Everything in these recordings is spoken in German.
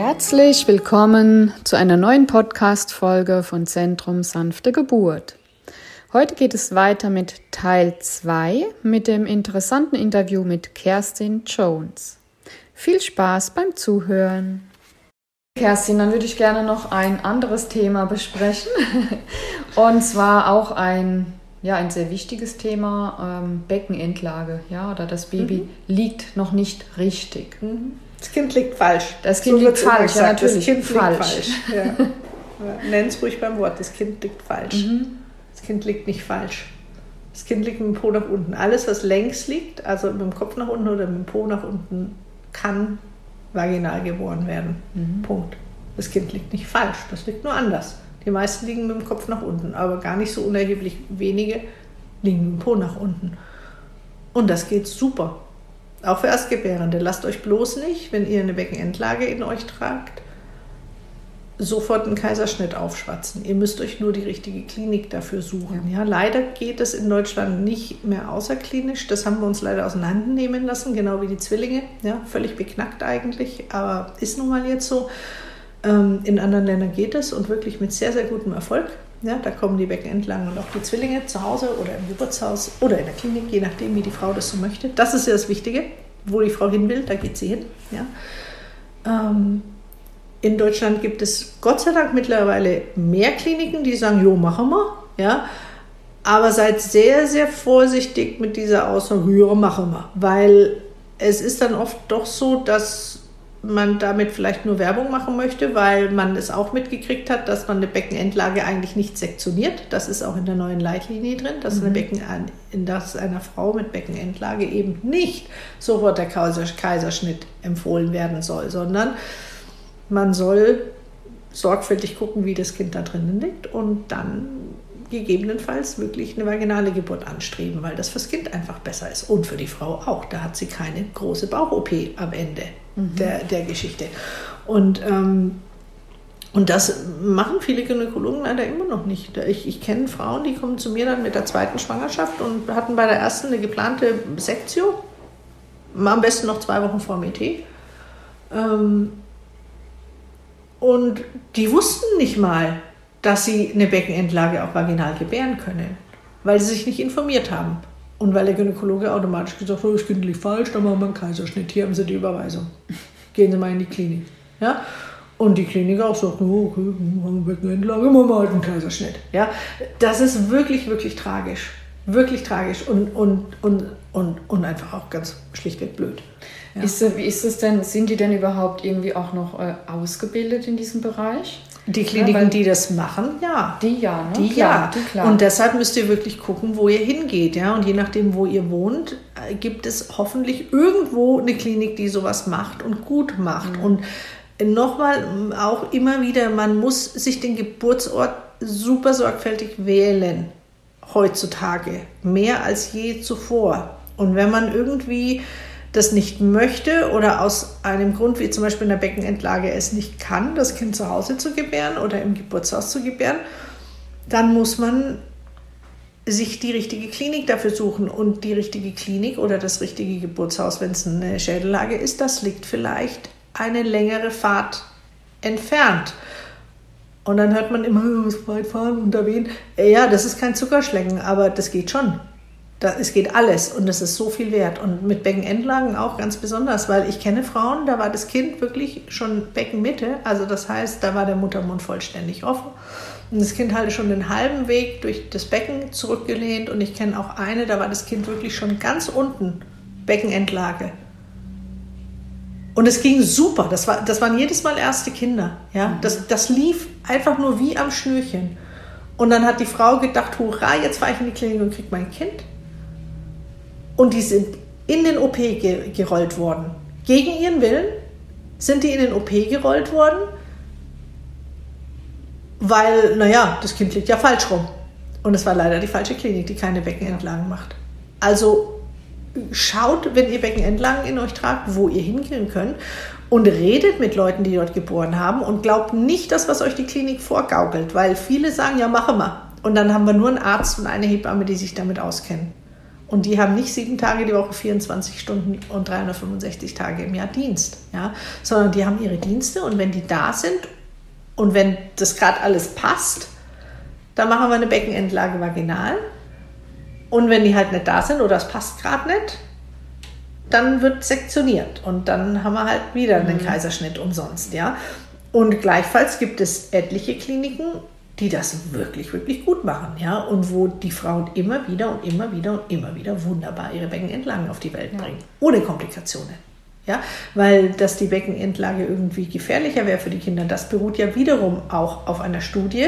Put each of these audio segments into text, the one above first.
Herzlich willkommen zu einer neuen Podcast-Folge von Zentrum Sanfte Geburt. Heute geht es weiter mit Teil 2 mit dem interessanten Interview mit Kerstin Jones. Viel Spaß beim Zuhören. Kerstin, dann würde ich gerne noch ein anderes Thema besprechen. Und zwar auch ein, ja, ein sehr wichtiges Thema, ähm, Beckenendlage. Ja, oder das Baby mhm. liegt noch nicht richtig. Mhm. Das Kind liegt falsch. Das Kind so liegt falsch, ja, natürlich. Das Kind falsch. falsch. Ja. Nenn es ruhig beim Wort, das Kind liegt falsch. Mhm. Das Kind liegt nicht falsch. Das Kind liegt mit dem Po nach unten. Alles, was längs liegt, also mit dem Kopf nach unten oder mit dem Po nach unten, kann vaginal geboren werden. Mhm. Punkt. Das Kind liegt nicht falsch, das liegt nur anders. Die meisten liegen mit dem Kopf nach unten, aber gar nicht so unerheblich wenige liegen mit dem Po nach unten. Und das geht super. Auch für Erstgebärende. Lasst euch bloß nicht, wenn ihr eine Beckenendlage in euch tragt, sofort einen Kaiserschnitt aufschwatzen. Ihr müsst euch nur die richtige Klinik dafür suchen. Ja. ja. leider geht es in Deutschland nicht mehr außerklinisch. Das haben wir uns leider auseinandernehmen lassen, genau wie die Zwillinge. Ja, völlig beknackt eigentlich, aber ist nun mal jetzt so. Ähm, in anderen Ländern geht es und wirklich mit sehr, sehr gutem Erfolg. Ja, da kommen die Beckenendlagen und auch die Zwillinge zu Hause oder im Geburtshaus oder in der Klinik, je nachdem, wie die Frau das so möchte. Das ist ja das Wichtige. Wo die Frau hin will, da geht sie hin. Ja. Ähm, in Deutschland gibt es Gott sei Dank mittlerweile mehr Kliniken, die sagen, jo, machen wir. Ja. Aber seid sehr, sehr vorsichtig mit dieser Aussage, ja, machen wir. Weil es ist dann oft doch so, dass man damit vielleicht nur Werbung machen möchte, weil man es auch mitgekriegt hat, dass man eine Beckenendlage eigentlich nicht sektioniert. Das ist auch in der neuen Leitlinie drin, dass mhm. eine Becken, in das einer Frau mit Beckenendlage eben nicht sofort der Kaiserschnitt empfohlen werden soll, sondern man soll sorgfältig gucken, wie das Kind da drinnen liegt und dann gegebenenfalls wirklich eine vaginale Geburt anstreben, weil das fürs Kind einfach besser ist und für die Frau auch. Da hat sie keine große Bauch-OP am Ende der, der Geschichte. Und, ähm, und das machen viele Gynäkologen leider immer noch nicht. Ich, ich kenne Frauen, die kommen zu mir dann mit der zweiten Schwangerschaft und hatten bei der ersten eine geplante Sektio, am besten noch zwei Wochen vor dem ET. Ähm, und die wussten nicht mal, dass sie eine Beckenendlage auch vaginal gebären können, weil sie sich nicht informiert haben. Und weil der Gynäkologe automatisch gesagt hat, das Kind liegt falsch, dann machen wir einen Kaiserschnitt. Hier haben Sie die Überweisung. Gehen Sie mal in die Klinik. Ja? Und die Klinik auch sagt, oh, okay, machen wir Beckenendlage, machen wir halt einen Kaiserschnitt. Ja? Das ist wirklich, wirklich tragisch. Wirklich tragisch und, und, und, und, und einfach auch ganz schlichtweg blöd. Ja. Ist, wie ist es denn, sind die denn überhaupt irgendwie auch noch äh, ausgebildet in diesem Bereich? Die Kliniken, ja, die das machen, ja. Die ja, ne? Die klar, ja. Die klar. Und deshalb müsst ihr wirklich gucken, wo ihr hingeht. Ja? Und je nachdem, wo ihr wohnt, äh, gibt es hoffentlich irgendwo eine Klinik, die sowas macht und gut macht. Mhm. Und nochmal, auch immer wieder, man muss sich den Geburtsort super sorgfältig wählen. Heutzutage. Mehr als je zuvor. Und wenn man irgendwie das nicht möchte oder aus einem Grund wie zum Beispiel in der Beckenendlage es nicht kann, das Kind zu Hause zu gebären oder im Geburtshaus zu gebären, dann muss man sich die richtige Klinik dafür suchen. Und die richtige Klinik oder das richtige Geburtshaus, wenn es eine Schädellage ist, das liegt vielleicht eine längere Fahrt entfernt. Und dann hört man immer, weit fahren, unter wen. Ja, das ist kein Zuckerschlecken, aber das geht schon. Da, es geht alles und es ist so viel wert. Und mit Beckenendlagen auch ganz besonders, weil ich kenne Frauen, da war das Kind wirklich schon Beckenmitte. Also das heißt, da war der Muttermund vollständig offen. Und das Kind hatte schon den halben Weg durch das Becken zurückgelehnt. Und ich kenne auch eine, da war das Kind wirklich schon ganz unten, Beckenendlage. Und es ging super. Das, war, das waren jedes Mal erste Kinder. Ja? Mhm. Das, das lief einfach nur wie am Schnürchen. Und dann hat die Frau gedacht, hurra, jetzt fahre ich in die Klinik und kriege mein Kind. Und die sind in den OP ge gerollt worden. Gegen ihren Willen sind die in den OP gerollt worden, weil, naja, das Kind liegt ja falsch rum. Und es war leider die falsche Klinik, die keine Beckenentlagen macht. Also schaut, wenn ihr Beckenentlagen in euch tragt, wo ihr hingehen könnt und redet mit Leuten, die dort geboren haben und glaubt nicht das, was euch die Klinik vorgaukelt, weil viele sagen, ja, mache mal. Und dann haben wir nur einen Arzt und eine Hebamme, die sich damit auskennen. Und die haben nicht sieben Tage die Woche, 24 Stunden und 365 Tage im Jahr Dienst, ja, sondern die haben ihre Dienste und wenn die da sind und wenn das gerade alles passt, dann machen wir eine Beckenendlage vaginal. Und wenn die halt nicht da sind oder es passt gerade nicht, dann wird sektioniert und dann haben wir halt wieder einen mhm. Kaiserschnitt umsonst, ja. Und gleichfalls gibt es etliche Kliniken, die das wirklich, wirklich gut machen, ja, und wo die Frauen immer wieder und immer wieder und immer wieder wunderbar ihre Beckenentlagen auf die Welt bringen, ja. ohne Komplikationen. Ja, weil dass die Beckenendlage irgendwie gefährlicher wäre für die Kinder, das beruht ja wiederum auch auf einer Studie,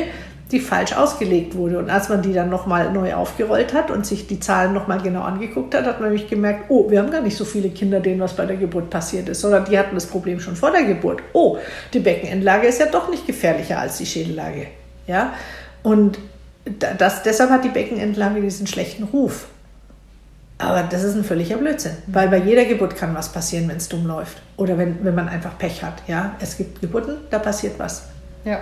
die falsch ausgelegt wurde. Und als man die dann nochmal neu aufgerollt hat und sich die Zahlen nochmal genau angeguckt hat, hat man nämlich gemerkt, oh, wir haben gar nicht so viele Kinder, denen was bei der Geburt passiert ist, sondern die hatten das Problem schon vor der Geburt. Oh, die Beckenendlage ist ja doch nicht gefährlicher als die Schädellage. Ja? Und das, deshalb hat die Beckenendlage diesen schlechten Ruf. Aber das ist ein völliger Blödsinn, weil bei jeder Geburt kann was passieren, wenn es dumm läuft. Oder wenn, wenn man einfach Pech hat. Ja? Es gibt Geburten, da passiert was. Ja.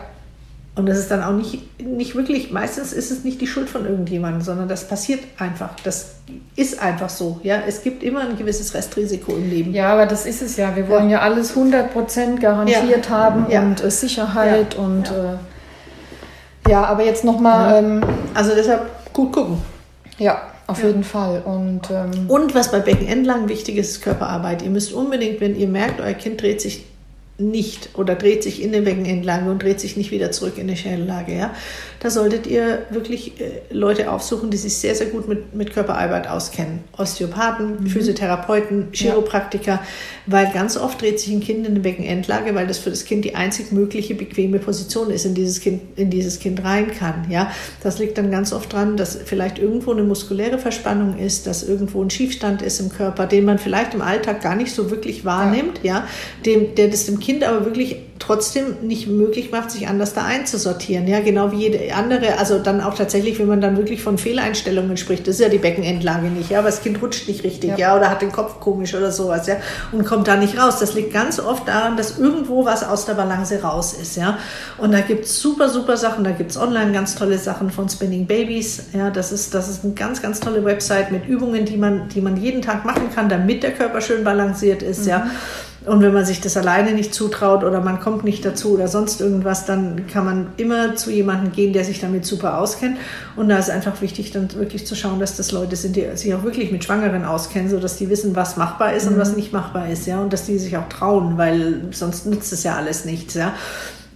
Und das ist dann auch nicht, nicht wirklich, meistens ist es nicht die Schuld von irgendjemandem, sondern das passiert einfach. Das ist einfach so. Ja? Es gibt immer ein gewisses Restrisiko im Leben. Ja, aber das ist es ja. Wir wollen ja, ja alles 100% garantiert ja. haben ja. und äh, Sicherheit und äh, ja, aber jetzt nochmal. Ähm, also deshalb gut gucken. Ja, auf jeden Fall. Und, ähm, und was bei Beckenendlang wichtig ist, ist Körperarbeit. Ihr müsst unbedingt, wenn ihr merkt, euer Kind dreht sich nicht oder dreht sich in der Beckenendlage und dreht sich nicht wieder zurück in die Schädellage. Ja? Da solltet ihr wirklich äh, Leute aufsuchen, die sich sehr, sehr gut mit, mit Körperarbeit auskennen. Osteopathen, mhm. Physiotherapeuten, Chiropraktiker, ja. weil ganz oft dreht sich ein Kind in der Beckenendlage, weil das für das Kind die einzig mögliche bequeme Position ist, in dieses Kind, in dieses Kind rein kann. Ja? Das liegt dann ganz oft dran, dass vielleicht irgendwo eine muskuläre Verspannung ist, dass irgendwo ein Schiefstand ist im Körper, den man vielleicht im Alltag gar nicht so wirklich wahrnimmt, ja, ja? Dem, der das dem Kind Kind aber wirklich trotzdem nicht möglich macht, sich anders da einzusortieren. Ja, genau wie jede andere. Also dann auch tatsächlich, wenn man dann wirklich von Fehleinstellungen spricht, das ist ja die Beckenendlage nicht, ja, aber das Kind rutscht nicht richtig, ja, ja oder hat den Kopf komisch oder sowas, ja, und kommt da nicht raus. Das liegt ganz oft daran, dass irgendwo was aus der Balance raus ist, ja. Und da gibt es super, super Sachen. Da gibt es online ganz tolle Sachen von Spinning Babies. Ja, das ist, das ist eine ganz, ganz tolle Website mit Übungen, die man, die man jeden Tag machen kann, damit der Körper schön balanciert ist, mhm. ja. Und wenn man sich das alleine nicht zutraut oder man kommt nicht dazu oder sonst irgendwas, dann kann man immer zu jemandem gehen, der sich damit super auskennt. Und da ist einfach wichtig, dann wirklich zu schauen, dass das Leute sind, die sich auch wirklich mit Schwangeren auskennen, sodass die wissen, was machbar ist mhm. und was nicht machbar ist, ja. Und dass die sich auch trauen, weil sonst nützt es ja alles nichts, ja.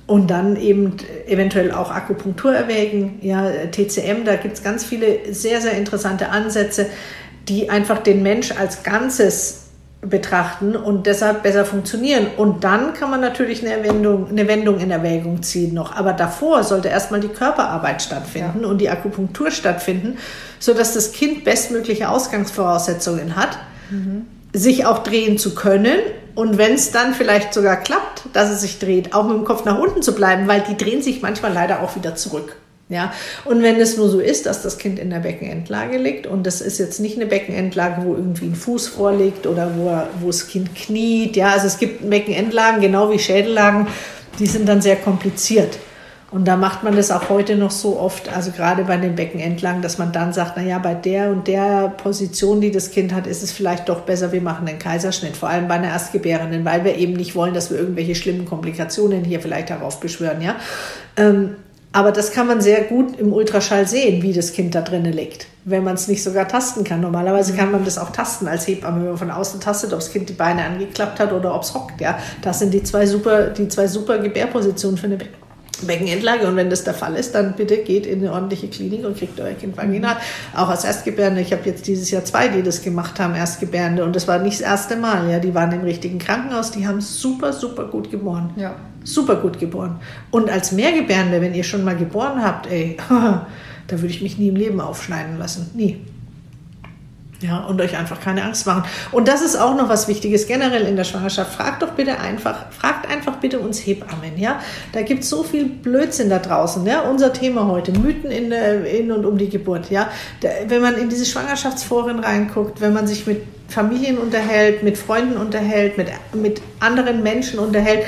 Und dann eben eventuell auch Akupunktur erwägen, ja, TCM, da gibt es ganz viele sehr, sehr interessante Ansätze, die einfach den Mensch als Ganzes betrachten und deshalb besser funktionieren. Und dann kann man natürlich eine Wendung, eine Wendung in Erwägung ziehen noch. Aber davor sollte erstmal die Körperarbeit stattfinden ja. und die Akupunktur stattfinden, sodass das Kind bestmögliche Ausgangsvoraussetzungen hat, mhm. sich auch drehen zu können. Und wenn es dann vielleicht sogar klappt, dass es sich dreht, auch mit dem Kopf nach unten zu bleiben, weil die drehen sich manchmal leider auch wieder zurück. Ja, und wenn es nur so ist, dass das Kind in der Beckenendlage liegt und das ist jetzt nicht eine Beckenendlage, wo irgendwie ein Fuß vorliegt oder wo, wo das Kind kniet, ja, also es gibt Beckenendlagen, genau wie Schädellagen, die sind dann sehr kompliziert. Und da macht man das auch heute noch so oft, also gerade bei den Beckenendlagen, dass man dann sagt, na ja, bei der und der Position, die das Kind hat, ist es vielleicht doch besser, wir machen den Kaiserschnitt, vor allem bei einer Erstgebärenden, weil wir eben nicht wollen, dass wir irgendwelche schlimmen Komplikationen hier vielleicht heraufbeschwören, ja. Ähm, aber das kann man sehr gut im Ultraschall sehen, wie das Kind da drinnen liegt, wenn man es nicht sogar tasten kann. Normalerweise mhm. kann man das auch tasten als Hebamme, wenn man von außen tastet, ob das Kind die Beine angeklappt hat oder ob es hockt. Ja, das sind die zwei super, die zwei super Gebärpositionen für eine Beckenendlage. Und wenn das der Fall ist, dann bitte geht in eine ordentliche Klinik und kriegt euer Kind vaginal. Auch als Erstgebärende. Ich habe jetzt dieses Jahr zwei, die das gemacht haben, Erstgebärende. Und das war nicht das erste Mal. Ja, die waren im richtigen Krankenhaus. Die haben super, super gut geboren. Ja super gut geboren. Und als Mehrgebärende, wenn ihr schon mal geboren habt, ey, da würde ich mich nie im Leben aufschneiden lassen. Nie. Ja, und euch einfach keine Angst machen. Und das ist auch noch was Wichtiges generell in der Schwangerschaft. Fragt doch bitte einfach, fragt einfach bitte uns Hebammen, ja. Da gibt es so viel Blödsinn da draußen, ja. Unser Thema heute, Mythen in, der, in und um die Geburt, ja. Da, wenn man in diese Schwangerschaftsforen reinguckt, wenn man sich mit Familien unterhält, mit Freunden unterhält, mit, mit anderen Menschen unterhält,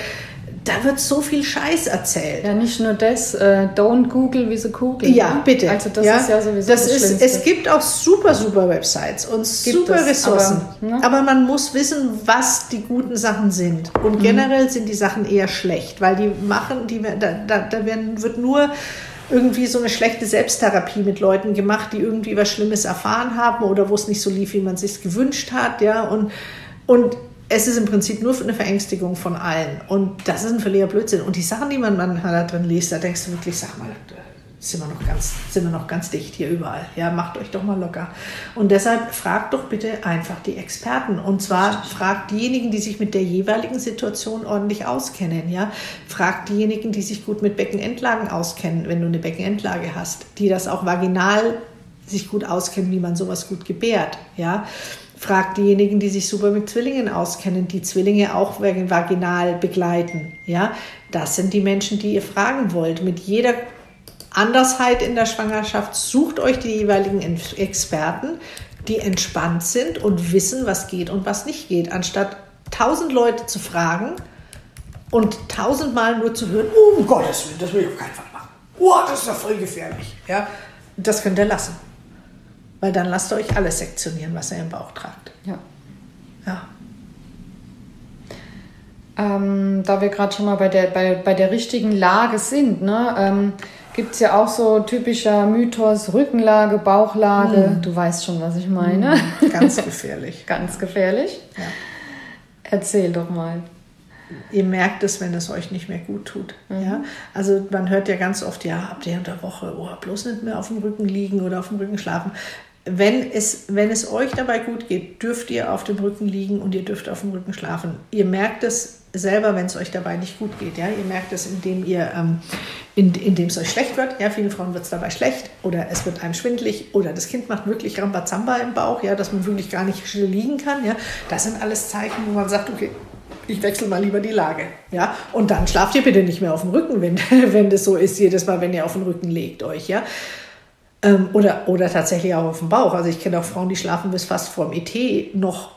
da wird so viel Scheiß erzählt. Ja, nicht nur das, äh, don't Google wie sie Kugel. Ja, bitte. Also das ja, ist ja sowieso das, das, ist. Es gibt auch super, super Websites und Gibt super es, Ressourcen. aber, ne? Aber man muss wissen, was die guten Sachen sind. Mhm. Und generell sind die Sachen eher schlecht, weil die machen, die, da, da, da werden, wird nur irgendwie so eine schlechte Selbsttherapie mit Leuten gemacht, die irgendwie was Schlimmes erfahren haben oder wo es nicht so lief, wie man sich gewünscht hat, ja, und, und es ist im Prinzip nur eine Verängstigung von allen. Und das ist ein völliger Blödsinn. Und die Sachen, die man da drin liest, da denkst du wirklich, sag mal, sind wir noch ganz, sind wir noch ganz dicht hier überall. Ja, macht euch doch mal locker. Und deshalb fragt doch bitte einfach die Experten. Und zwar fragt diejenigen, die sich mit der jeweiligen Situation ordentlich auskennen. Ja, fragt diejenigen, die sich gut mit Beckenendlagen auskennen, wenn du eine Beckenendlage hast, die das auch vaginal sich gut auskennen, wie man sowas gut gebärt. Ja, fragt diejenigen, die sich super mit Zwillingen auskennen, die Zwillinge auch vaginal begleiten. Ja, das sind die Menschen, die ihr fragen wollt. Mit jeder Andersheit in der Schwangerschaft sucht euch die jeweiligen Experten, die entspannt sind und wissen, was geht und was nicht geht, anstatt tausend Leute zu fragen und tausendmal nur zu hören, oh, um Gottes Willen, das will ich auf keinen Fall machen. Oh, das ist ja voll gefährlich. Ja, das könnt ihr lassen. Weil dann lasst ihr euch alles sektionieren, was ihr im Bauch tragt. ja. Ja. Ähm, da wir gerade schon mal bei der, bei, bei der richtigen Lage sind, ne, ähm, gibt es ja auch so typischer Mythos, Rückenlage, Bauchlage. Du weißt schon, was ich meine. Ganz gefährlich. Ganz gefährlich. Ja. Erzähl doch mal. Ihr merkt es, wenn es euch nicht mehr gut tut. Ja? Also man hört ja ganz oft, ja, habt ihr in der Woche, oh, bloß nicht mehr auf dem Rücken liegen oder auf dem Rücken schlafen. Wenn es, wenn es euch dabei gut geht, dürft ihr auf dem Rücken liegen und ihr dürft auf dem Rücken schlafen. Ihr merkt es selber, wenn es euch dabei nicht gut geht. Ja? Ihr merkt es, indem, ihr, ähm, in, indem es euch schlecht wird. Ja? Vielen Frauen wird es dabei schlecht oder es wird einem schwindlig oder das Kind macht wirklich Rambazamba im Bauch, ja? dass man wirklich gar nicht still liegen kann. Ja? Das sind alles Zeichen, wo man sagt, okay, ich wechsle mal lieber die Lage. Ja? Und dann schlaft ihr bitte nicht mehr auf dem Rücken, wenn, wenn das so ist, jedes Mal, wenn ihr auf den Rücken legt euch. Ja? Ähm, oder, oder tatsächlich auch auf dem Bauch. Also ich kenne auch Frauen, die schlafen bis fast vorm ET noch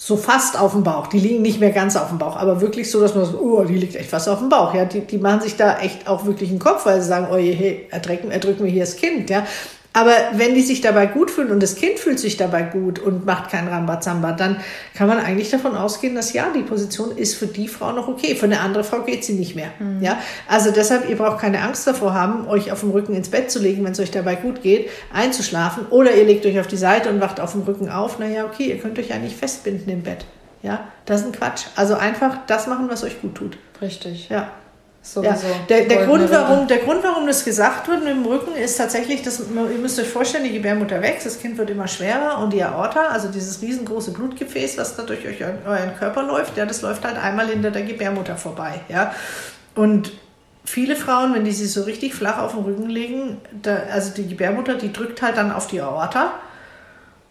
so fast auf dem Bauch. Die liegen nicht mehr ganz auf dem Bauch, aber wirklich so, dass man so, oh, die liegt echt fast auf dem Bauch. Ja, die, die machen sich da echt auch wirklich einen Kopf, weil sie sagen, oh je, hey, erdrücken, erdrücken wir hier das Kind. Ja, aber wenn die sich dabei gut fühlen und das Kind fühlt sich dabei gut und macht kein Rambazamba, dann kann man eigentlich davon ausgehen, dass ja, die Position ist für die Frau noch okay. Für eine andere Frau geht sie nicht mehr. Ja, also deshalb, ihr braucht keine Angst davor haben, euch auf dem Rücken ins Bett zu legen, wenn es euch dabei gut geht, einzuschlafen. Oder ihr legt euch auf die Seite und wacht auf dem Rücken auf. Naja, okay, ihr könnt euch eigentlich festbinden im Bett. Ja, das ist ein Quatsch. Also einfach das machen, was euch gut tut. Richtig. Ja. Sowieso. Ja, der, der, Grund, warum, der Grund, warum das gesagt wird mit dem Rücken, ist tatsächlich, dass ihr müsst euch vorstellen, die Gebärmutter wächst, das Kind wird immer schwerer und die Aorta, also dieses riesengroße Blutgefäß, was da durch euch, euren Körper läuft, ja, das läuft halt einmal hinter der Gebärmutter vorbei. Ja. Und viele Frauen, wenn die sich so richtig flach auf den Rücken legen, da, also die Gebärmutter, die drückt halt dann auf die Aorta.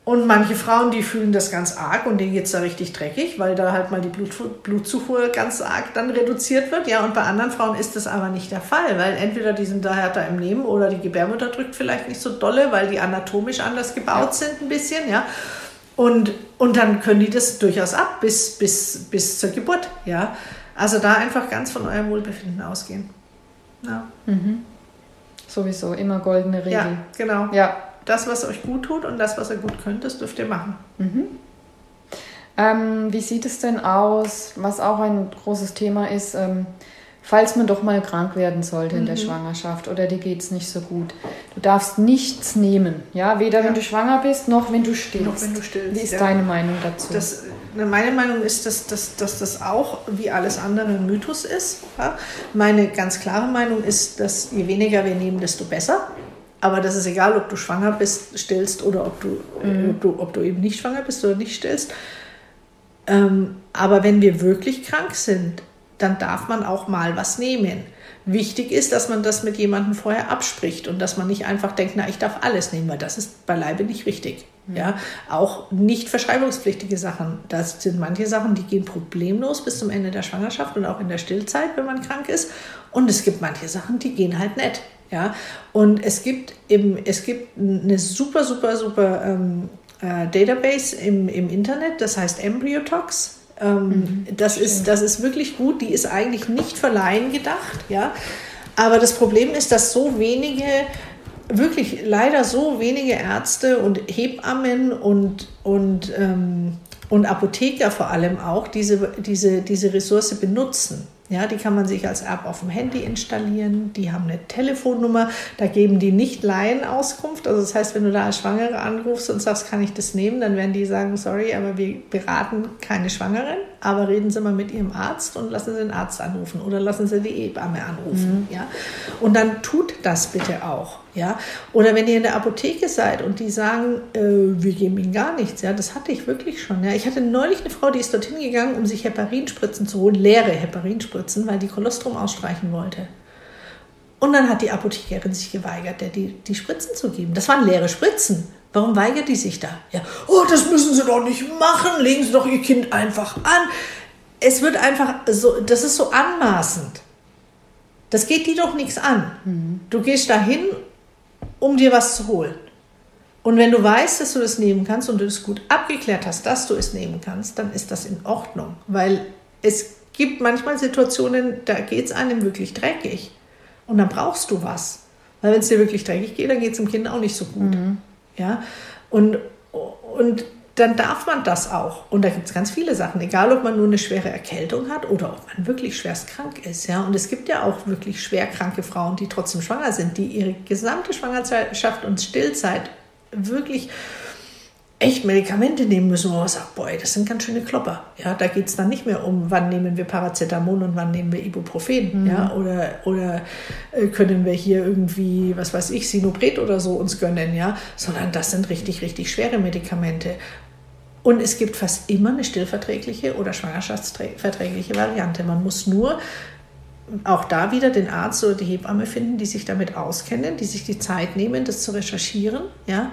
Und manche Frauen, die fühlen das ganz arg und denen geht es da richtig dreckig, weil da halt mal die Blut, Blutzufuhr ganz arg dann reduziert wird. Ja, und bei anderen Frauen ist das aber nicht der Fall, weil entweder die sind da härter im Nehmen oder die Gebärmutter drückt vielleicht nicht so dolle, weil die anatomisch anders gebaut sind ein bisschen, ja. Und, und dann können die das durchaus ab bis, bis, bis zur Geburt, ja. Also da einfach ganz von eurem Wohlbefinden ausgehen. Ja, Sowieso, immer goldene Regel. ja genau. Ja. Das, was euch gut tut und das, was ihr gut könnt, das dürft ihr machen. Ähm, wie sieht es denn aus, was auch ein großes Thema ist, ähm, falls man doch mal krank werden sollte in Mhm. der Schwangerschaft oder dir geht es nicht so gut. Du darfst nichts nehmen, ja, weder wenn du schwanger bist, noch wenn du stillst. Noch wenn du stillst, Wie ist ja. deine Meinung dazu? Das, ne, meine Meinung ist, dass, dass, dass das auch wie alles andere ein Mythos ist. Ja? Meine ganz klare Meinung ist, dass je weniger wir nehmen, desto besser. Aber das ist egal, ob du schwanger bist, stillst oder ob du, äh, ob du, ob du eben nicht schwanger bist oder nicht stillst. Ähm, aber wenn wir wirklich krank sind, dann darf man auch mal was nehmen. Wichtig ist, dass man das mit jemandem vorher abspricht und dass man nicht einfach denkt, na, ich darf alles nehmen, weil das ist beileibe nicht richtig. Ja, auch nicht verschreibungspflichtige Sachen. Das sind manche Sachen, die gehen problemlos bis zum Ende der Schwangerschaft und auch in der Stillzeit, wenn man krank ist. Und es gibt manche Sachen, die gehen halt nicht. Ja, und es gibt im, es gibt eine super, super, super ähm, äh, Database im, im Internet, das heißt Embryotox. Ähm, mhm, das, ist, das ist wirklich gut. Die ist eigentlich nicht für Laien gedacht. Ja? Aber das Problem ist, dass so wenige, wirklich leider so wenige Ärzte und Hebammen und, und, ähm, und Apotheker vor allem auch diese, diese, diese Ressource benutzen. Ja, die kann man sich als App auf dem Handy installieren. Die haben eine Telefonnummer. Da geben die nicht Laienauskunft. Also das heißt, wenn du da als Schwangere anrufst und sagst, kann ich das nehmen, dann werden die sagen, sorry, aber wir beraten keine Schwangeren. Aber reden Sie mal mit Ihrem Arzt und lassen Sie den Arzt anrufen oder lassen Sie die Hebamme anrufen. Mhm. Ja, und dann tut das bitte auch. Ja, oder wenn ihr in der Apotheke seid und die sagen, äh, wir geben Ihnen gar nichts. Ja, das hatte ich wirklich schon. Ja, ich hatte neulich eine Frau, die ist dorthin gegangen, um sich Heparinspritzen zu holen, leere Heparinspritzen, weil die Kolostrum ausstreichen wollte. Und dann hat die Apothekerin sich geweigert, der die, die Spritzen zu geben. Das waren leere Spritzen. Warum weigert die sich da? Ja, oh, das müssen Sie doch nicht machen. Legen Sie doch Ihr Kind einfach an. Es wird einfach so, das ist so anmaßend. Das geht die doch nichts an. Mhm. Du gehst dahin um dir was zu holen. Und wenn du weißt, dass du das nehmen kannst und du es gut abgeklärt hast, dass du es nehmen kannst, dann ist das in Ordnung. Weil es gibt manchmal Situationen, da geht es einem wirklich dreckig. Und dann brauchst du was. Weil wenn es dir wirklich dreckig geht, dann geht es dem Kind auch nicht so gut. Mhm. Ja? Und, und dann darf man das auch. Und da gibt es ganz viele Sachen, egal ob man nur eine schwere Erkältung hat oder ob man wirklich schwerst krank ist. Ja? Und es gibt ja auch wirklich schwer kranke Frauen, die trotzdem schwanger sind, die ihre gesamte Schwangerschaft und Stillzeit wirklich echt Medikamente nehmen müssen, wo man sagt, boah, das sind ganz schöne Klopper. Ja, da geht es dann nicht mehr um, wann nehmen wir Paracetamol und wann nehmen wir Ibuprofen. Mhm. Ja, oder, oder äh, können wir hier irgendwie, was weiß ich, Sinopret oder so uns gönnen, ja, sondern das sind richtig, richtig schwere Medikamente. Und es gibt fast immer eine stillverträgliche oder schwangerschaftsverträgliche Variante. Man muss nur auch da wieder den Arzt oder die Hebamme finden, die sich damit auskennen, die sich die Zeit nehmen, das zu recherchieren, ja,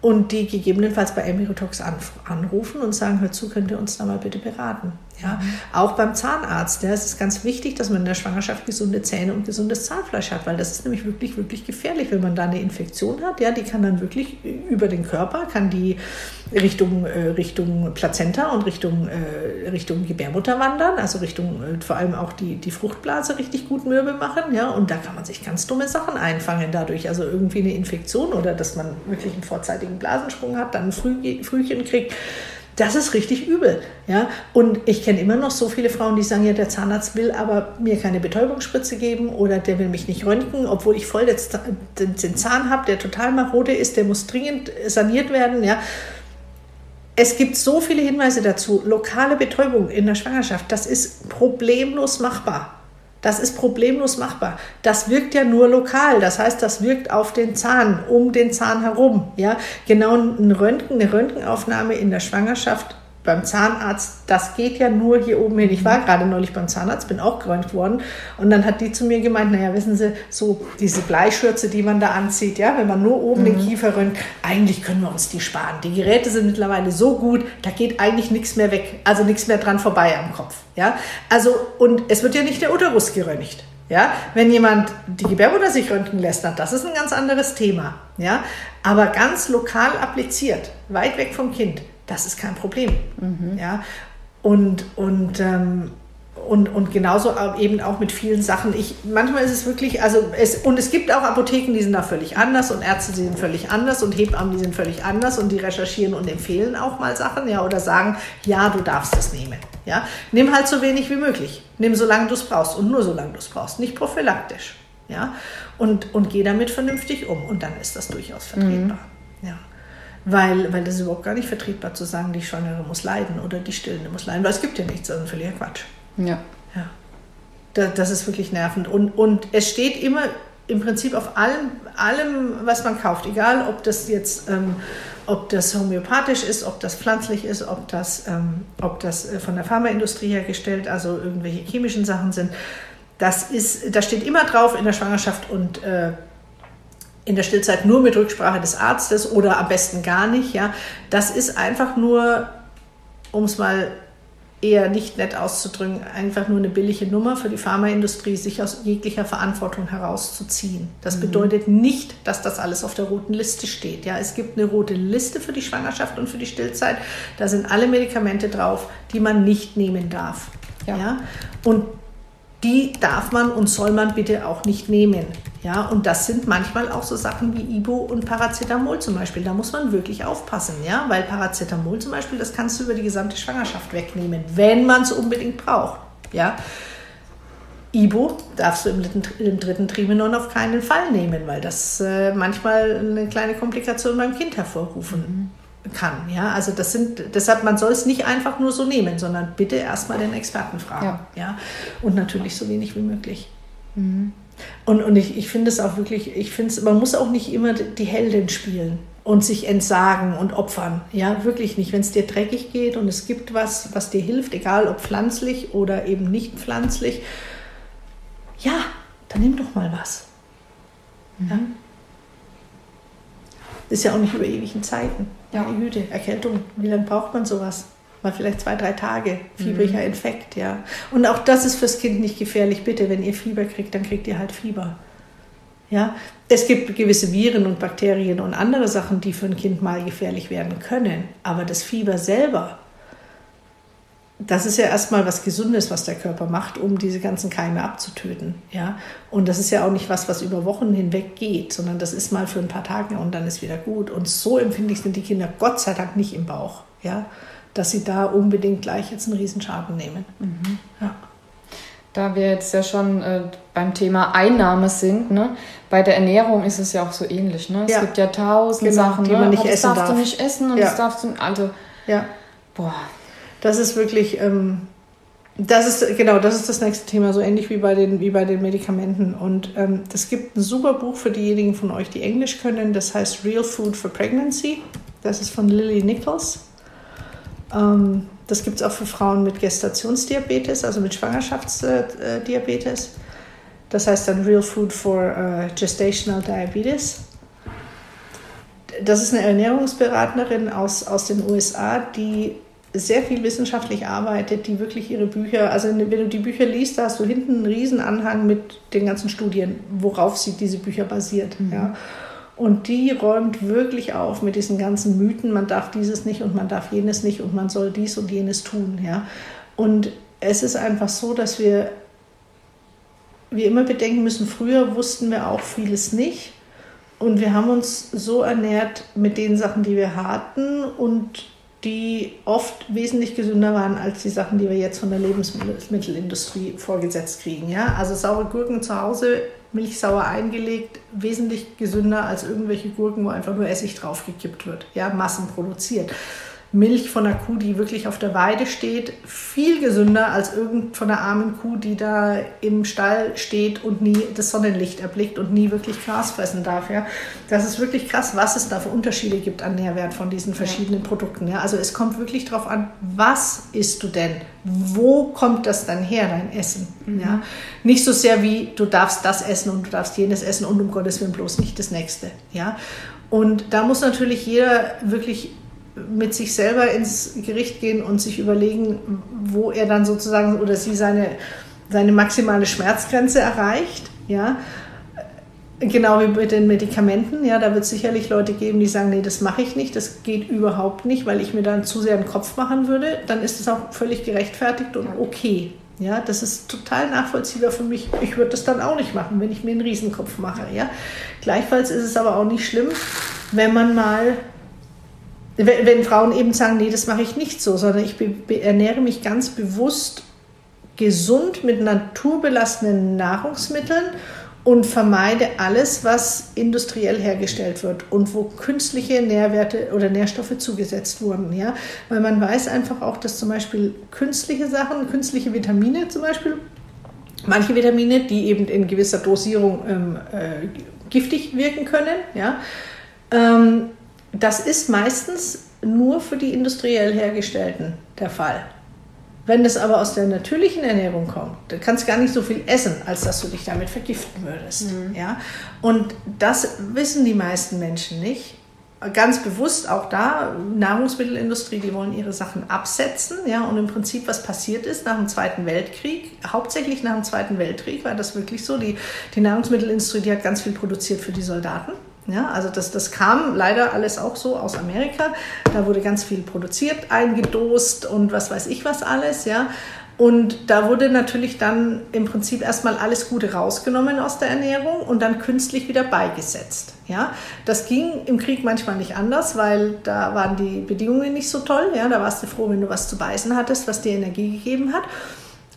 und die gegebenenfalls bei Emirotox anrufen und sagen, hör zu, könnt ihr uns da mal bitte beraten. Ja, mhm. Auch beim Zahnarzt, ja, es ist ganz wichtig, dass man in der Schwangerschaft gesunde Zähne und gesundes Zahnfleisch hat, weil das ist nämlich wirklich, wirklich gefährlich, wenn man da eine Infektion hat. Ja, die kann dann wirklich über den Körper, kann die Richtung, äh, Richtung Plazenta und Richtung, äh, Richtung Gebärmutter wandern, also Richtung äh, vor allem auch die, die Fruchtblase richtig gut mürbe machen. Ja, und da kann man sich ganz dumme Sachen einfangen dadurch. Also irgendwie eine Infektion oder dass man wirklich einen vorzeitigen Blasensprung hat, dann ein Früh, Frühchen kriegt. Das ist richtig übel. Ja? Und ich kenne immer noch so viele Frauen, die sagen, ja, der Zahnarzt will aber mir keine Betäubungsspritze geben oder der will mich nicht röntgen, obwohl ich voll den Zahn habe, der total marode ist, der muss dringend saniert werden. Ja? Es gibt so viele Hinweise dazu. Lokale Betäubung in der Schwangerschaft, das ist problemlos machbar. Das ist problemlos machbar. Das wirkt ja nur lokal. Das heißt, das wirkt auf den Zahn, um den Zahn herum. Ja, genau ein Röntgen, eine Röntgenaufnahme in der Schwangerschaft beim Zahnarzt, das geht ja nur hier oben hin. Ich war gerade neulich beim Zahnarzt, bin auch geröntgt worden und dann hat die zu mir gemeint, naja, wissen Sie, so diese Bleischürze, die man da anzieht, ja, wenn man nur oben mhm. den Kiefer röntgt, eigentlich können wir uns die sparen. Die Geräte sind mittlerweile so gut, da geht eigentlich nichts mehr weg, also nichts mehr dran vorbei am Kopf, ja. Also, und es wird ja nicht der Uterus geröntgt. Ja, wenn jemand die Gebärmutter sich röntgen lässt, dann das ist ein ganz anderes Thema. Ja, aber ganz lokal appliziert, weit weg vom Kind, das ist kein Problem. Mhm. Ja? Und, und, ähm, und, und genauso eben auch mit vielen Sachen. Ich, manchmal ist es wirklich, also es, und es gibt auch Apotheken, die sind da völlig anders und Ärzte, die sind völlig anders und Hebammen, die sind völlig anders und die recherchieren und empfehlen auch mal Sachen, ja, oder sagen, ja, du darfst es nehmen. Ja? Nimm halt so wenig wie möglich. Nimm so lange du es brauchst und nur so lange du es brauchst, nicht prophylaktisch. Ja? Und, und geh damit vernünftig um und dann ist das durchaus vertretbar. Mhm. Ja weil, weil das ist überhaupt gar nicht vertretbar zu sagen, die Schwangere muss leiden oder die Stillende muss leiden, weil es gibt ja nichts, das ist ein völliger Quatsch. Ja. ja. Das, das ist wirklich nervend. Und, und es steht immer im Prinzip auf allem, allem, was man kauft, egal ob das jetzt ähm, ob das homöopathisch ist, ob das pflanzlich ist, ob das, ähm, ob das äh, von der Pharmaindustrie hergestellt, also irgendwelche chemischen Sachen sind. Das, ist, das steht immer drauf in der Schwangerschaft und äh, in der Stillzeit nur mit Rücksprache des Arztes oder am besten gar nicht. Ja, das ist einfach nur, um es mal eher nicht nett auszudrücken, einfach nur eine billige Nummer für die Pharmaindustrie, sich aus jeglicher Verantwortung herauszuziehen. Das mhm. bedeutet nicht, dass das alles auf der roten Liste steht. Ja, es gibt eine rote Liste für die Schwangerschaft und für die Stillzeit. Da sind alle Medikamente drauf, die man nicht nehmen darf. Ja. ja? Und die darf man und soll man bitte auch nicht nehmen. Ja, und das sind manchmal auch so Sachen wie Ibo und Paracetamol zum Beispiel. Da muss man wirklich aufpassen, ja, weil Paracetamol zum Beispiel, das kannst du über die gesamte Schwangerschaft wegnehmen, wenn man es unbedingt braucht. Ja. Ibo darfst du im dritten, im dritten Trimenon auf keinen Fall nehmen, weil das äh, manchmal eine kleine Komplikation beim Kind hervorrufen mhm kann. Ja? Also das sind, deshalb, man soll es nicht einfach nur so nehmen, sondern bitte erstmal den Experten fragen. Ja. ja? Und natürlich so wenig wie möglich. Mhm. Und, und ich, ich finde es auch wirklich, ich finde es, man muss auch nicht immer die Heldin spielen und sich entsagen und opfern. Ja, wirklich nicht. Wenn es dir dreckig geht und es gibt was, was dir hilft, egal ob pflanzlich oder eben nicht pflanzlich, ja, dann nimm doch mal was. Mhm. Ja? Das ist ja auch nicht über ewigen Zeiten. Ja, Güte, Erkältung, wie lange braucht man sowas? Mal vielleicht zwei, drei Tage, fiebriger mhm. Infekt, ja. Und auch das ist fürs Kind nicht gefährlich. Bitte, wenn ihr Fieber kriegt, dann kriegt ihr halt Fieber. Ja, es gibt gewisse Viren und Bakterien und andere Sachen, die für ein Kind mal gefährlich werden können. Aber das Fieber selber das ist ja erstmal was Gesundes, was der Körper macht, um diese ganzen Keime abzutöten. Ja? Und das ist ja auch nicht was, was über Wochen hinweg geht, sondern das ist mal für ein paar Tage und dann ist wieder gut. Und so empfindlich sind die Kinder Gott sei Dank nicht im Bauch, ja? Dass sie da unbedingt gleich jetzt einen Riesenschaden nehmen. Mhm. Ja. Da wir jetzt ja schon äh, beim Thema Einnahme sind, ne? bei der Ernährung ist es ja auch so ähnlich. Ne? Es ja. gibt ja tausend genau, Sachen, die man ne? nicht essen darf. Das darfst du nicht essen und ja. das darfst du, also, ja. boah, das ist wirklich, ähm, das ist genau, das ist das nächste Thema, so ähnlich wie bei den, wie bei den Medikamenten. Und ähm, es gibt ein super Buch für diejenigen von euch, die Englisch können. Das heißt Real Food for Pregnancy. Das ist von Lily Nichols. Ähm, das gibt es auch für Frauen mit Gestationsdiabetes, also mit Schwangerschaftsdiabetes. Das heißt dann Real Food for uh, Gestational Diabetes. Das ist eine Ernährungsberaterin aus, aus den USA, die sehr viel wissenschaftlich arbeitet, die wirklich ihre Bücher, also wenn du die Bücher liest, da hast du hinten einen riesen Anhang mit den ganzen Studien, worauf sie diese Bücher basiert. Mhm. Ja. Und die räumt wirklich auf mit diesen ganzen Mythen, man darf dieses nicht und man darf jenes nicht und man soll dies und jenes tun. Ja. Und es ist einfach so, dass wir, wir immer bedenken müssen, früher wussten wir auch vieles nicht. Und wir haben uns so ernährt mit den Sachen, die wir hatten und die oft wesentlich gesünder waren als die Sachen, die wir jetzt von der Lebensmittelindustrie vorgesetzt kriegen. Ja? Also saure Gurken zu Hause, milchsauer eingelegt, wesentlich gesünder als irgendwelche Gurken, wo einfach nur Essig draufgekippt wird, ja, massenproduziert. Milch von einer Kuh, die wirklich auf der Weide steht, viel gesünder als irgend von einer armen Kuh, die da im Stall steht und nie das Sonnenlicht erblickt und nie wirklich Gras fressen darf. Ja. Das ist wirklich krass, was es da für Unterschiede gibt an Nährwert von diesen verschiedenen ja. Produkten. Ja. Also es kommt wirklich darauf an, was isst du denn? Wo kommt das dann her, dein Essen? Mhm. Ja. Nicht so sehr wie du darfst das essen und du darfst jenes essen und um Gottes Willen bloß nicht das nächste. Ja. Und da muss natürlich jeder wirklich mit sich selber ins Gericht gehen und sich überlegen, wo er dann sozusagen oder sie seine, seine maximale Schmerzgrenze erreicht. Ja? Genau wie mit den Medikamenten. Ja, da wird es sicherlich Leute geben, die sagen, nee, das mache ich nicht, das geht überhaupt nicht, weil ich mir dann zu sehr einen Kopf machen würde. Dann ist es auch völlig gerechtfertigt und okay. Ja, das ist total nachvollziehbar für mich. Ich würde das dann auch nicht machen, wenn ich mir einen Riesenkopf mache. Ja? Gleichfalls ist es aber auch nicht schlimm, wenn man mal wenn, wenn Frauen eben sagen, nee, das mache ich nicht so, sondern ich ernähre mich ganz bewusst gesund mit naturbelassenen Nahrungsmitteln und vermeide alles, was industriell hergestellt wird und wo künstliche Nährwerte oder Nährstoffe zugesetzt wurden. Ja? Weil man weiß einfach auch, dass zum Beispiel künstliche Sachen, künstliche Vitamine zum Beispiel, manche Vitamine, die eben in gewisser Dosierung ähm, äh, giftig wirken können, ja, ähm, das ist meistens nur für die industriell hergestellten der Fall. Wenn das aber aus der natürlichen Ernährung kommt, dann kannst du gar nicht so viel essen, als dass du dich damit vergiften würdest. Mhm. Ja? Und das wissen die meisten Menschen nicht. ganz bewusst auch da, Nahrungsmittelindustrie, die wollen ihre Sachen absetzen. Ja, und im Prinzip, was passiert ist nach dem Zweiten Weltkrieg, hauptsächlich nach dem Zweiten Weltkrieg war das wirklich so, die, die Nahrungsmittelindustrie, die hat ganz viel produziert für die Soldaten. Ja, also das, das kam leider alles auch so aus Amerika. Da wurde ganz viel produziert, eingedost und was weiß ich was alles. Ja. Und da wurde natürlich dann im Prinzip erstmal alles Gute rausgenommen aus der Ernährung und dann künstlich wieder beigesetzt. Ja, das ging im Krieg manchmal nicht anders, weil da waren die Bedingungen nicht so toll. Ja, da warst du froh, wenn du was zu beißen hattest, was dir Energie gegeben hat.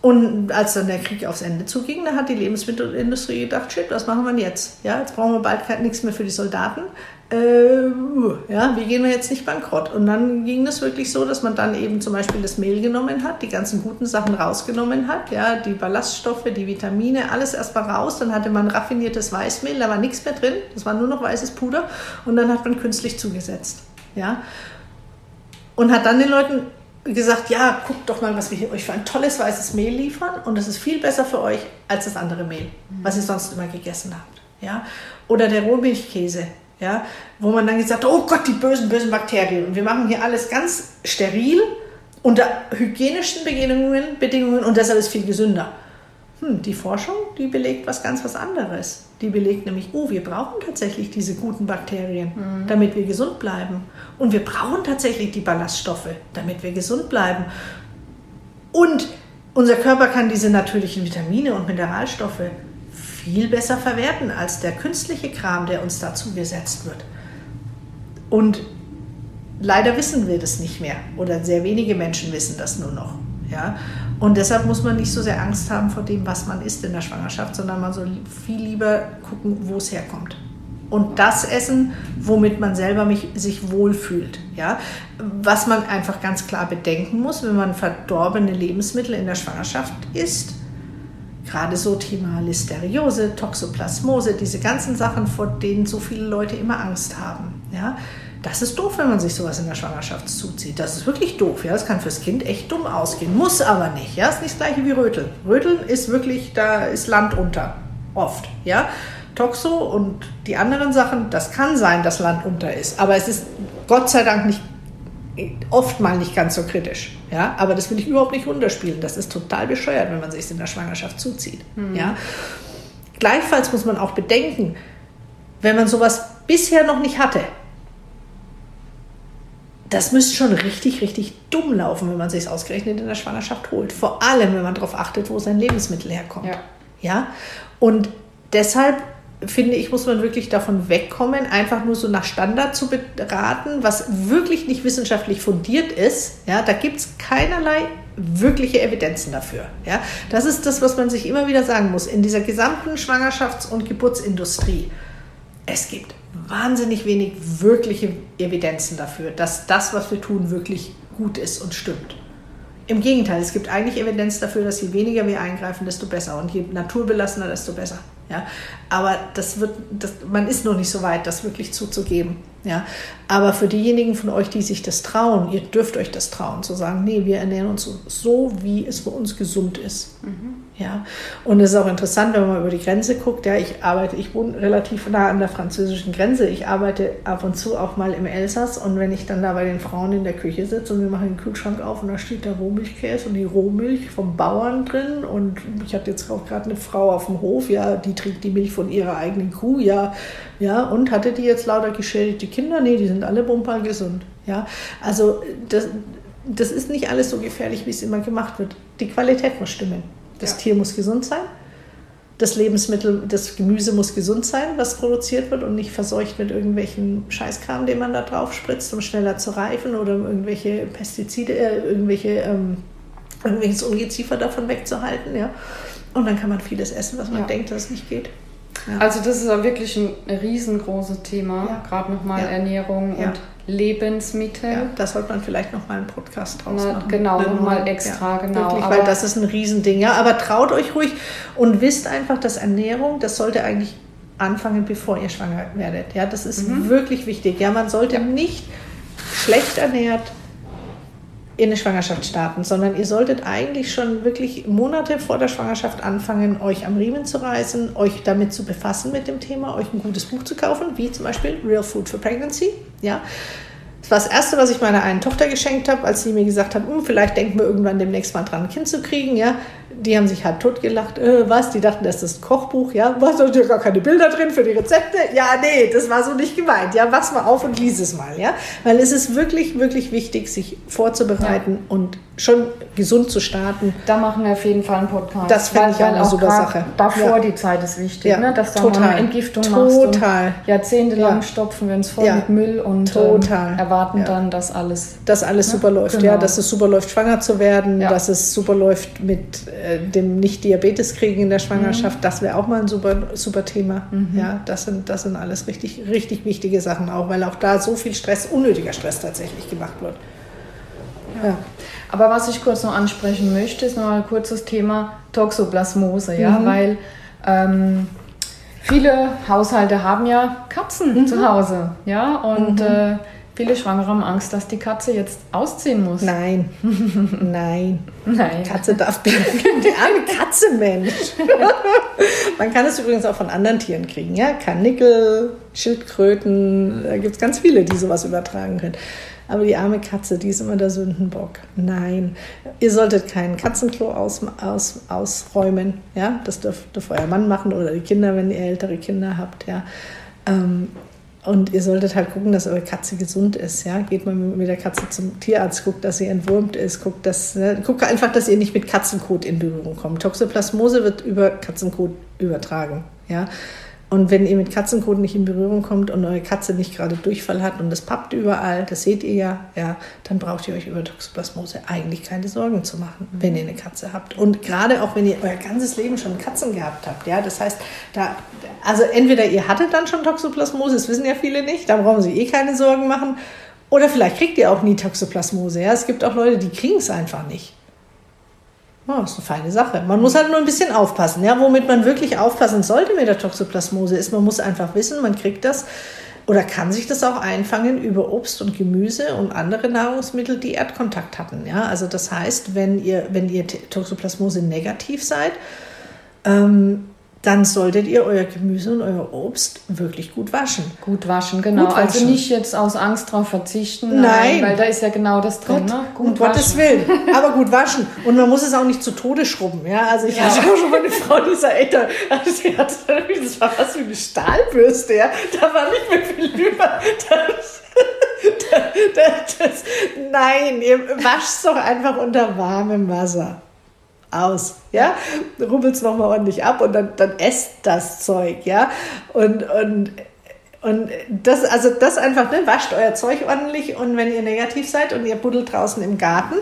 Und als dann der Krieg aufs Ende zuging, da hat die Lebensmittelindustrie gedacht, shit, was machen wir jetzt? Ja, jetzt brauchen wir bald nichts mehr für die Soldaten äh, ja, wie gehen wir jetzt nicht bankrott? Und dann ging es wirklich so, dass man dann eben zum Beispiel das Mehl genommen hat, die ganzen guten Sachen rausgenommen hat, ja, die Ballaststoffe, die Vitamine, alles erstmal raus. Dann hatte man raffiniertes Weißmehl, da war nichts mehr drin, das war nur noch weißes Puder und dann hat man künstlich zugesetzt, ja. Und hat dann den Leuten gesagt, ja, guckt doch mal, was wir hier euch für ein tolles weißes Mehl liefern und das ist viel besser für euch als das andere Mehl, was ihr sonst immer gegessen habt, ja. Oder der Rohmilchkäse, ja, wo man dann gesagt hat, oh Gott, die bösen, bösen Bakterien. Und wir machen hier alles ganz steril unter hygienischen Bedingungen, Bedingungen und deshalb ist viel gesünder. Hm, die Forschung, die belegt was ganz was anderes. Die belegt nämlich, oh, wir brauchen tatsächlich diese guten Bakterien, mhm. damit wir gesund bleiben. Und wir brauchen tatsächlich die Ballaststoffe, damit wir gesund bleiben. Und unser Körper kann diese natürlichen Vitamine und Mineralstoffe viel besser verwerten als der künstliche Kram, der uns dazu gesetzt wird. Und leider wissen wir das nicht mehr oder sehr wenige Menschen wissen das nur noch. Ja? Und deshalb muss man nicht so sehr Angst haben vor dem, was man isst in der Schwangerschaft, sondern man soll viel lieber gucken, wo es herkommt. Und das essen, womit man selber mich, sich wohlfühlt. Ja? Was man einfach ganz klar bedenken muss, wenn man verdorbene Lebensmittel in der Schwangerschaft isst, Gerade so Thema Listeriose, Toxoplasmose, diese ganzen Sachen, vor denen so viele Leute immer Angst haben. Ja? Das ist doof, wenn man sich sowas in der Schwangerschaft zuzieht. Das ist wirklich doof. Ja? Das kann fürs Kind echt dumm ausgehen. Muss aber nicht. Ja? Ist nicht das gleiche wie Röteln. Röteln ist wirklich, da ist Land unter. Oft. Ja? Toxo und die anderen Sachen, das kann sein, dass Land unter ist. Aber es ist Gott sei Dank nicht oft mal nicht ganz so kritisch. Ja? Aber das will ich überhaupt nicht runterspielen. Das ist total bescheuert, wenn man sich in der Schwangerschaft zuzieht. Mhm. Ja? Gleichfalls muss man auch bedenken, wenn man sowas bisher noch nicht hatte, das müsste schon richtig, richtig dumm laufen, wenn man sich es ausgerechnet in der Schwangerschaft holt. Vor allem, wenn man darauf achtet, wo sein Lebensmittel herkommt. Ja. ja? Und deshalb finde ich, muss man wirklich davon wegkommen, einfach nur so nach Standard zu beraten, was wirklich nicht wissenschaftlich fundiert ist. Ja, da gibt es keinerlei wirkliche Evidenzen dafür. Ja, das ist das, was man sich immer wieder sagen muss. In dieser gesamten Schwangerschafts- und Geburtsindustrie, es gibt wahnsinnig wenig wirkliche Evidenzen dafür, dass das, was wir tun, wirklich gut ist und stimmt. Im Gegenteil, es gibt eigentlich Evidenz dafür, dass je weniger wir eingreifen, desto besser und je naturbelassener, desto besser. Ja, aber das wird, das, man ist noch nicht so weit, das wirklich zuzugeben. Ja, aber für diejenigen von euch, die sich das trauen, ihr dürft euch das trauen, zu sagen, nee, wir ernähren uns so, wie es für uns gesund ist. Mhm. Ja, und es ist auch interessant, wenn man über die Grenze guckt. Ja, ich arbeite, ich wohne relativ nah an der französischen Grenze. Ich arbeite ab und zu auch mal im Elsass und wenn ich dann da bei den Frauen in der Küche sitze und wir machen den Kühlschrank auf und da steht der Rohmilchkäse und die Rohmilch vom Bauern drin und ich hatte jetzt auch gerade eine Frau auf dem Hof, ja, die trinkt die Milch von ihrer eigenen Kuh, ja, ja, und hatte die jetzt lauter geschädigte Kinder? Nee, die sind alle bumper gesund. Ja, also das, das ist nicht alles so gefährlich, wie es immer gemacht wird. Die Qualität muss stimmen. Das ja. Tier muss gesund sein. Das Lebensmittel, das Gemüse muss gesund sein, was produziert wird und nicht verseucht mit irgendwelchen Scheißkram, den man da drauf spritzt, um schneller zu reifen oder um irgendwelche Pestizide, äh, irgendwelche, ähm, irgendwelches Ungeziefer davon wegzuhalten. Ja? Und dann kann man vieles essen, was man ja. denkt, dass es nicht geht. Ja. Also das ist wirklich ein riesengroßes Thema, gerade nochmal. Ernährung und Lebensmittel. Ja, da sollte man vielleicht nochmal einen Podcast draus Na, machen. Genau, nochmal extra, genau. Wirklich, weil das ist ein Riesending. Ja, aber traut euch ruhig und wisst einfach, dass Ernährung, das sollte eigentlich anfangen, bevor ihr schwanger werdet. Ja, das ist mhm. wirklich wichtig. Ja, man sollte nicht schlecht ernährt in eine Schwangerschaft starten, sondern ihr solltet eigentlich schon wirklich Monate vor der Schwangerschaft anfangen, euch am Riemen zu reißen, euch damit zu befassen mit dem Thema, euch ein gutes Buch zu kaufen, wie zum Beispiel Real Food for Pregnancy. Ja, das war das Erste, was ich meiner einen Tochter geschenkt habe, als sie mir gesagt hat, hm, vielleicht denken wir irgendwann demnächst mal dran, ein Kind zu kriegen. Ja, die haben sich halt totgelacht. Äh, was? Die dachten, das ist ein Kochbuch. Ja, was? Da sind ja gar keine Bilder drin für die Rezepte. Ja, nee, das war so nicht gemeint. Ja, wach's mal auf und lies es mal. Ja, weil es ist wirklich, wirklich wichtig, sich vorzubereiten ja. und schon gesund zu starten. Da machen wir auf jeden Fall einen Podcast. Das finde ich auch eine super Sache. Davor ja. die Zeit ist wichtig, ja. ne? dass du eine Entgiftung Total. machst. Jahrzehntelang stopfen wir uns voll mit Müll und ähm, erwarten dann, dass alles, dass alles ne? super läuft. Genau. Ja, dass es super läuft, schwanger zu werden, dass es super läuft mit äh, dem Nicht-Diabetes kriegen in der Schwangerschaft. Mhm. Das wäre auch mal ein super, super Thema. Mhm. Ja, das sind, das sind alles richtig, richtig wichtige Sachen auch, weil auch da so viel Stress, unnötiger Stress tatsächlich gemacht wird. Ja. Aber was ich kurz noch ansprechen möchte, ist noch ein kurzes Thema Toxoplasmose, ja, mhm. weil ähm, viele Haushalte haben ja Katzen mhm. zu Hause, ja, und mhm. äh, viele Schwangere haben Angst, dass die Katze jetzt ausziehen muss. Nein, nein, nein. Katze darf bleiben. Die arme Katze, Mensch. Man kann es übrigens auch von anderen Tieren kriegen, ja, Karnickel, Schildkröten, da gibt es ganz viele, die sowas übertragen können. Aber die arme Katze, die ist immer der Sündenbock. Nein, ihr solltet kein Katzenklo aus, aus, ausräumen. Ja? Das dürft, dürft euer Mann machen oder die Kinder, wenn ihr ältere Kinder habt. Ja? Ähm, und ihr solltet halt gucken, dass eure Katze gesund ist. Ja? Geht mal mit der Katze zum Tierarzt, guckt, dass sie entwurmt ist, guckt, dass, ne? guckt einfach, dass ihr nicht mit Katzenkot in Berührung kommt. Toxoplasmose wird über Katzenkot übertragen. Ja? Und wenn ihr mit Katzenkot nicht in Berührung kommt und eure Katze nicht gerade Durchfall hat und es pappt überall, das seht ihr ja, ja, dann braucht ihr euch über Toxoplasmose eigentlich keine Sorgen zu machen, wenn ihr eine Katze habt. Und gerade auch wenn ihr euer ganzes Leben schon Katzen gehabt habt, ja, das heißt, da, also entweder ihr hattet dann schon Toxoplasmose, das wissen ja viele nicht, da brauchen sie eh keine Sorgen machen, oder vielleicht kriegt ihr auch nie Toxoplasmose, ja. Es gibt auch Leute, die kriegen es einfach nicht. Oh, das ist eine feine Sache. Man muss halt nur ein bisschen aufpassen. Ja, womit man wirklich aufpassen sollte mit der Toxoplasmose ist, man muss einfach wissen, man kriegt das oder kann sich das auch einfangen über Obst und Gemüse und andere Nahrungsmittel, die Erdkontakt hatten. Ja, also das heißt, wenn ihr, wenn ihr Toxoplasmose negativ seid, ähm, dann solltet ihr euer Gemüse und euer Obst wirklich gut waschen. Gut waschen, genau. Gut waschen. Also nicht jetzt aus Angst drauf verzichten. Nein. Weil da ist ja genau das drin. Gott, ne? Gut um Gottes Willen. Aber gut waschen. Und man muss es auch nicht zu Tode schrubben. Ja, also ich ja. hatte auch schon mal eine Frau, die echt, sie hatte, das war fast wie eine Stahlbürste. Ja. Da war nicht mehr viel über. Das, das, das, nein, ihr wascht doch einfach unter warmem Wasser aus, ja, rubbelt es nochmal ordentlich ab und dann, dann esst das Zeug, ja, und, und, und das, also das einfach, ne, wascht euer Zeug ordentlich und wenn ihr negativ seid und ihr buddelt draußen im Garten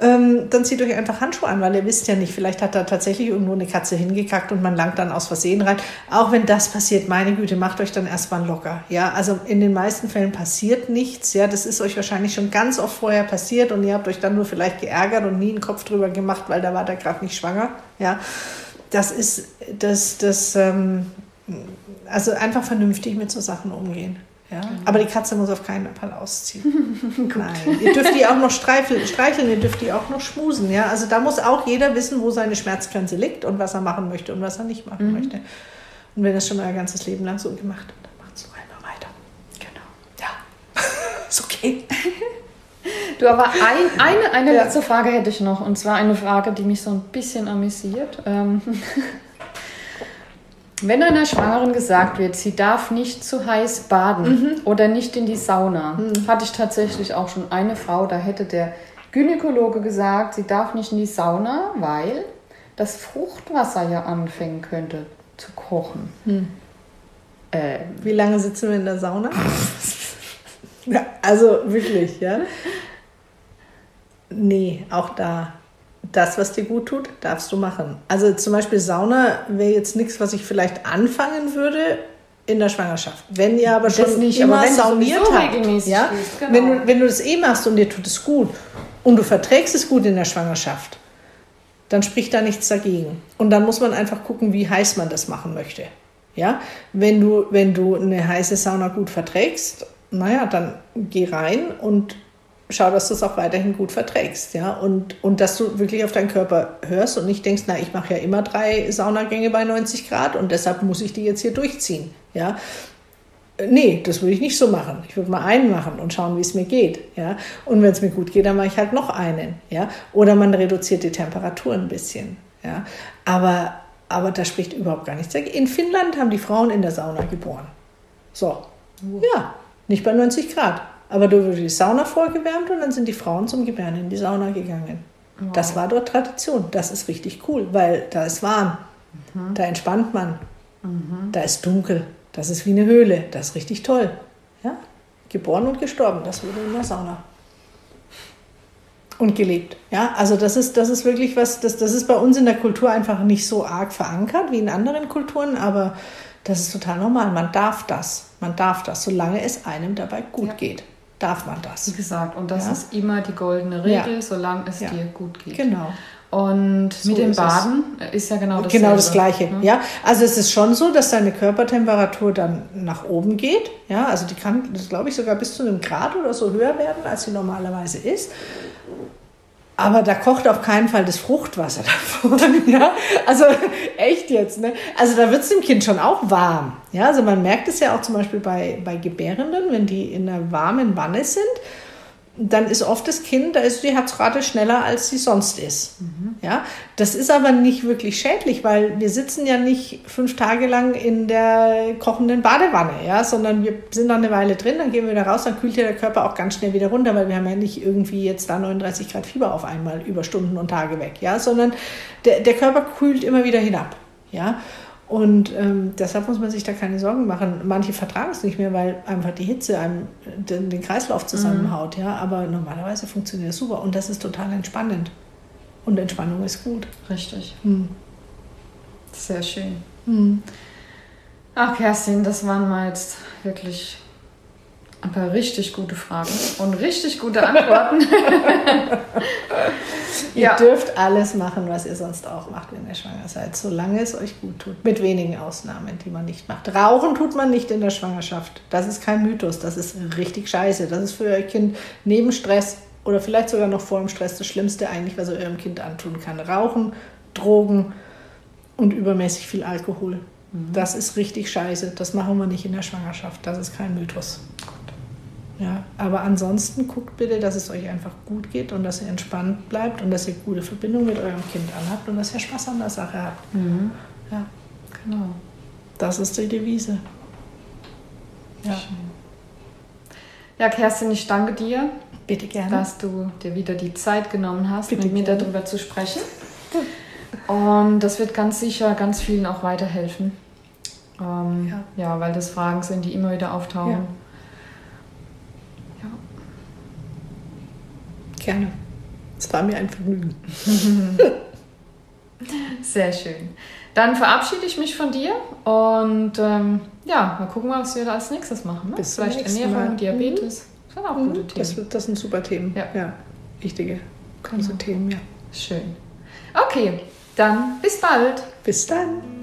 ähm, dann zieht euch einfach Handschuhe an, weil ihr wisst ja nicht, vielleicht hat da tatsächlich irgendwo eine Katze hingekackt und man langt dann aus Versehen rein. Auch wenn das passiert, meine Güte, macht euch dann erstmal locker. Ja, also in den meisten Fällen passiert nichts. Ja, das ist euch wahrscheinlich schon ganz oft vorher passiert und ihr habt euch dann nur vielleicht geärgert und nie einen Kopf drüber gemacht, weil da war der gerade nicht schwanger. Ja, das ist das, das, ähm, also einfach vernünftig mit so Sachen umgehen. Ja? Aber die Katze muss auf keinen Fall ausziehen. Nein. Ihr dürft die auch noch streicheln, streicheln, ihr dürft die auch noch schmusen. Ja? Also da muss auch jeder wissen, wo seine Schmerzgrenze liegt und was er machen möchte und was er nicht machen mhm. möchte. Und wenn es schon euer ganzes Leben lang so gemacht hat, dann macht es doch einfach weiter. Genau. Ja. ist okay. Du, aber ein, eine, eine ja. letzte Frage hätte ich noch. Und zwar eine Frage, die mich so ein bisschen amüsiert. Ähm, Wenn einer Schwangeren gesagt wird, sie darf nicht zu heiß baden mhm. oder nicht in die Sauna, mhm. hatte ich tatsächlich auch schon eine Frau, da hätte der Gynäkologe gesagt, sie darf nicht in die Sauna, weil das Fruchtwasser ja anfangen könnte zu kochen. Mhm. Ähm. Wie lange sitzen wir in der Sauna? ja, also wirklich, ja. Nee, auch da das, was dir gut tut, darfst du machen. Also zum Beispiel Sauna wäre jetzt nichts, was ich vielleicht anfangen würde in der Schwangerschaft. Wenn ihr aber schon nicht, immer aber sauniert habt, ja? Genau. wenn, du, wenn du das eh machst und dir tut es gut und du verträgst es gut in der Schwangerschaft, dann spricht da nichts dagegen. Und dann muss man einfach gucken, wie heiß man das machen möchte. Ja? Wenn, du, wenn du eine heiße Sauna gut verträgst, naja, dann geh rein und schau, dass du es auch weiterhin gut verträgst, ja, und, und dass du wirklich auf deinen Körper hörst und nicht denkst, na, ich mache ja immer drei Saunagänge bei 90 Grad und deshalb muss ich die jetzt hier durchziehen, ja. Nee, das würde ich nicht so machen. Ich würde mal einen machen und schauen, wie es mir geht. Ja? Und wenn es mir gut geht, dann mache ich halt noch einen. Ja? Oder man reduziert die Temperatur ein bisschen. Ja? Aber, aber da spricht überhaupt gar nichts dagegen. In Finnland haben die Frauen in der Sauna geboren. So. Ja, nicht bei 90 Grad. Aber da wurde die Sauna vorgewärmt und dann sind die Frauen zum Gebären in die Sauna gegangen. Wow. Das war dort Tradition. Das ist richtig cool, weil da ist warm. Mhm. Da entspannt man. Mhm. Da ist dunkel. Das ist wie eine Höhle. Das ist richtig toll. Ja? Geboren und gestorben. Das wurde in der Sauna. Und gelebt. Ja, also das ist, das ist wirklich was, das, das ist bei uns in der Kultur einfach nicht so arg verankert wie in anderen Kulturen, aber das ist total normal. Man darf das. Man darf das, solange es einem dabei gut ja. geht. Darf man das. Wie gesagt, und das ja? ist immer die goldene Regel, ja. solange es dir gut geht. Genau. Und so mit dem Baden es. ist ja genau das Genau das Gleiche, ne? ja. Also es ist schon so, dass deine Körpertemperatur dann nach oben geht. Ja, also die kann, glaube ich, sogar bis zu einem Grad oder so höher werden, als sie normalerweise ist. Aber da kocht auf keinen Fall das Fruchtwasser davon. Ja? Also echt jetzt. Ne? Also da wird es dem Kind schon auch warm. Ja? Also man merkt es ja auch zum Beispiel bei, bei Gebärenden, wenn die in einer warmen Wanne sind dann ist oft das Kind, da ist die Herzrate schneller, als sie sonst ist. Mhm. Ja, das ist aber nicht wirklich schädlich, weil wir sitzen ja nicht fünf Tage lang in der kochenden Badewanne, ja, sondern wir sind dann eine Weile drin, dann gehen wir wieder raus, dann kühlt ja der Körper auch ganz schnell wieder runter, weil wir haben ja nicht irgendwie jetzt da 39 Grad Fieber auf einmal über Stunden und Tage weg, ja, sondern der, der Körper kühlt immer wieder hinab, ja. Und ähm, deshalb muss man sich da keine Sorgen machen. Manche vertragen es nicht mehr, weil einfach die Hitze einem den, den Kreislauf zusammenhaut. Mhm. Ja? Aber normalerweise funktioniert es super und das ist total entspannend. Und Entspannung ist gut. Richtig. Mhm. Sehr schön. Mhm. Ach, Kerstin, das waren mal jetzt wirklich ein paar richtig gute Fragen und richtig gute Antworten. ihr ja. dürft alles machen, was ihr sonst auch macht, wenn ihr schwanger seid, solange es euch gut tut. Mit wenigen Ausnahmen, die man nicht macht. Rauchen tut man nicht in der Schwangerschaft. Das ist kein Mythos. Das ist richtig scheiße. Das ist für euer Kind neben Stress oder vielleicht sogar noch vor dem Stress das Schlimmste eigentlich, was ihr eurem Kind antun kann. Rauchen, Drogen und übermäßig viel Alkohol. Mhm. Das ist richtig scheiße. Das machen wir nicht in der Schwangerschaft. Das ist kein Mythos. Ja, aber ansonsten guckt bitte, dass es euch einfach gut geht und dass ihr entspannt bleibt und dass ihr gute Verbindung mit eurem Kind anhabt und dass ihr Spaß an der Sache habt. Mhm. Ja, genau. Das ist die Devise. Ja. Ja, Kerstin, ich danke dir. Bitte gerne. Dass du dir wieder die Zeit genommen hast, Bitte mit mir gerne. darüber zu sprechen. Und das wird ganz sicher ganz vielen auch weiterhelfen. Ähm, ja. ja. weil das Fragen sind, die immer wieder auftauchen. Ja. Gerne. Es war mir ein Vergnügen. Sehr schön. Dann verabschiede ich mich von dir und ähm, ja, mal gucken, was wir da als nächstes machen. Ne? Bis Vielleicht Ernährung, Mal. Diabetes. Mhm. Das sind auch gute mhm. Themen. Das, das, sind super Themen. Ja, ja wichtige, große genau. Themen, ja. Schön. Okay, dann bis bald. Bis dann.